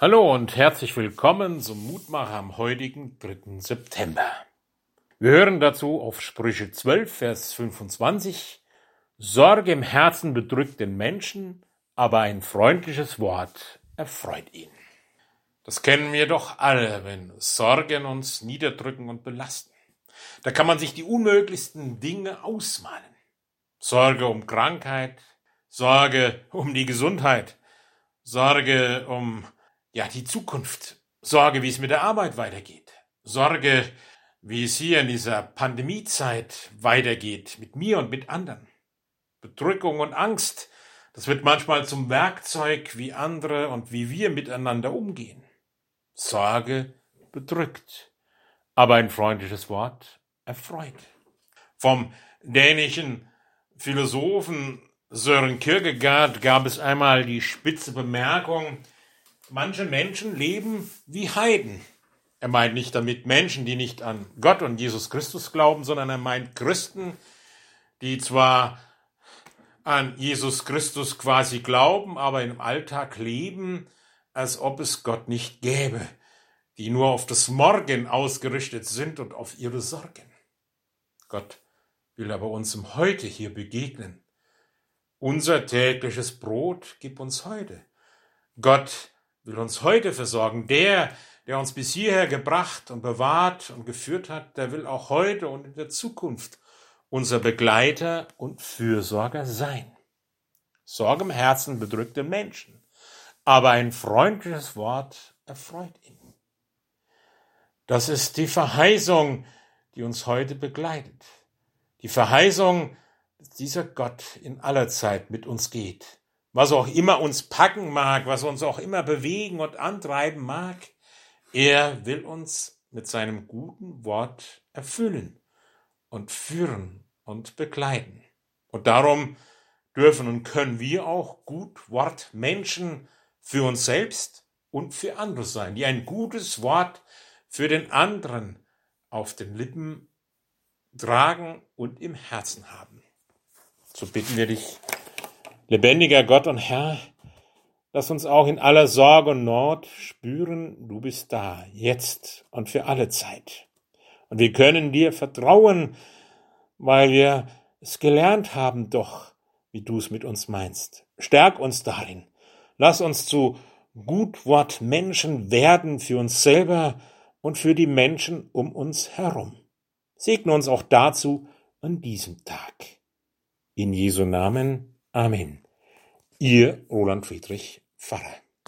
Hallo und herzlich willkommen zum Mutmacher am heutigen 3. September. Wir hören dazu auf Sprüche 12, Vers 25. Sorge im Herzen bedrückt den Menschen, aber ein freundliches Wort erfreut ihn. Das kennen wir doch alle, wenn Sorgen uns niederdrücken und belasten. Da kann man sich die unmöglichsten Dinge ausmalen. Sorge um Krankheit, Sorge um die Gesundheit, Sorge um ja die Zukunft, Sorge, wie es mit der Arbeit weitergeht, Sorge, wie es hier in dieser Pandemiezeit weitergeht, mit mir und mit anderen. Bedrückung und Angst, das wird manchmal zum Werkzeug, wie andere und wie wir miteinander umgehen. Sorge bedrückt, aber ein freundliches Wort erfreut. Vom dänischen Philosophen Sören Kierkegaard gab es einmal die spitze Bemerkung, manche Menschen leben wie Heiden. Er meint nicht damit Menschen, die nicht an Gott und Jesus Christus glauben, sondern er meint Christen, die zwar an Jesus Christus quasi glauben, aber im Alltag leben, als ob es Gott nicht gäbe, die nur auf das Morgen ausgerichtet sind und auf ihre Sorgen. Gott will aber uns im Heute hier begegnen. Unser tägliches Brot gib uns heute. Gott will uns heute versorgen. Der, der uns bis hierher gebracht und bewahrt und geführt hat, der will auch heute und in der Zukunft unser Begleiter und Fürsorger sein. Sorge im Herzen bedrückt den Menschen, aber ein freundliches Wort erfreut ihn. Das ist die Verheißung, die uns heute begleitet. Die Verheißung, dass dieser Gott in aller Zeit mit uns geht. Was auch immer uns packen mag, was uns auch immer bewegen und antreiben mag, er will uns mit seinem guten Wort erfüllen und führen und begleiten. Und darum dürfen und können wir auch gut Wort Menschen für uns selbst und für andere sein, die ein gutes Wort für den anderen auf den Lippen tragen und im Herzen haben. So bitten wir dich, lebendiger Gott und Herr, lass uns auch in aller Sorge und Not spüren, du bist da, jetzt und für alle Zeit. Und wir können dir vertrauen, weil wir es gelernt haben, doch, wie du es mit uns meinst. Stärk uns darin. Lass uns zu Gutwort Menschen werden für uns selber und für die Menschen um uns herum. Segne uns auch dazu an diesem Tag. In Jesu Namen. Amen. Ihr Roland Friedrich Pfarrer.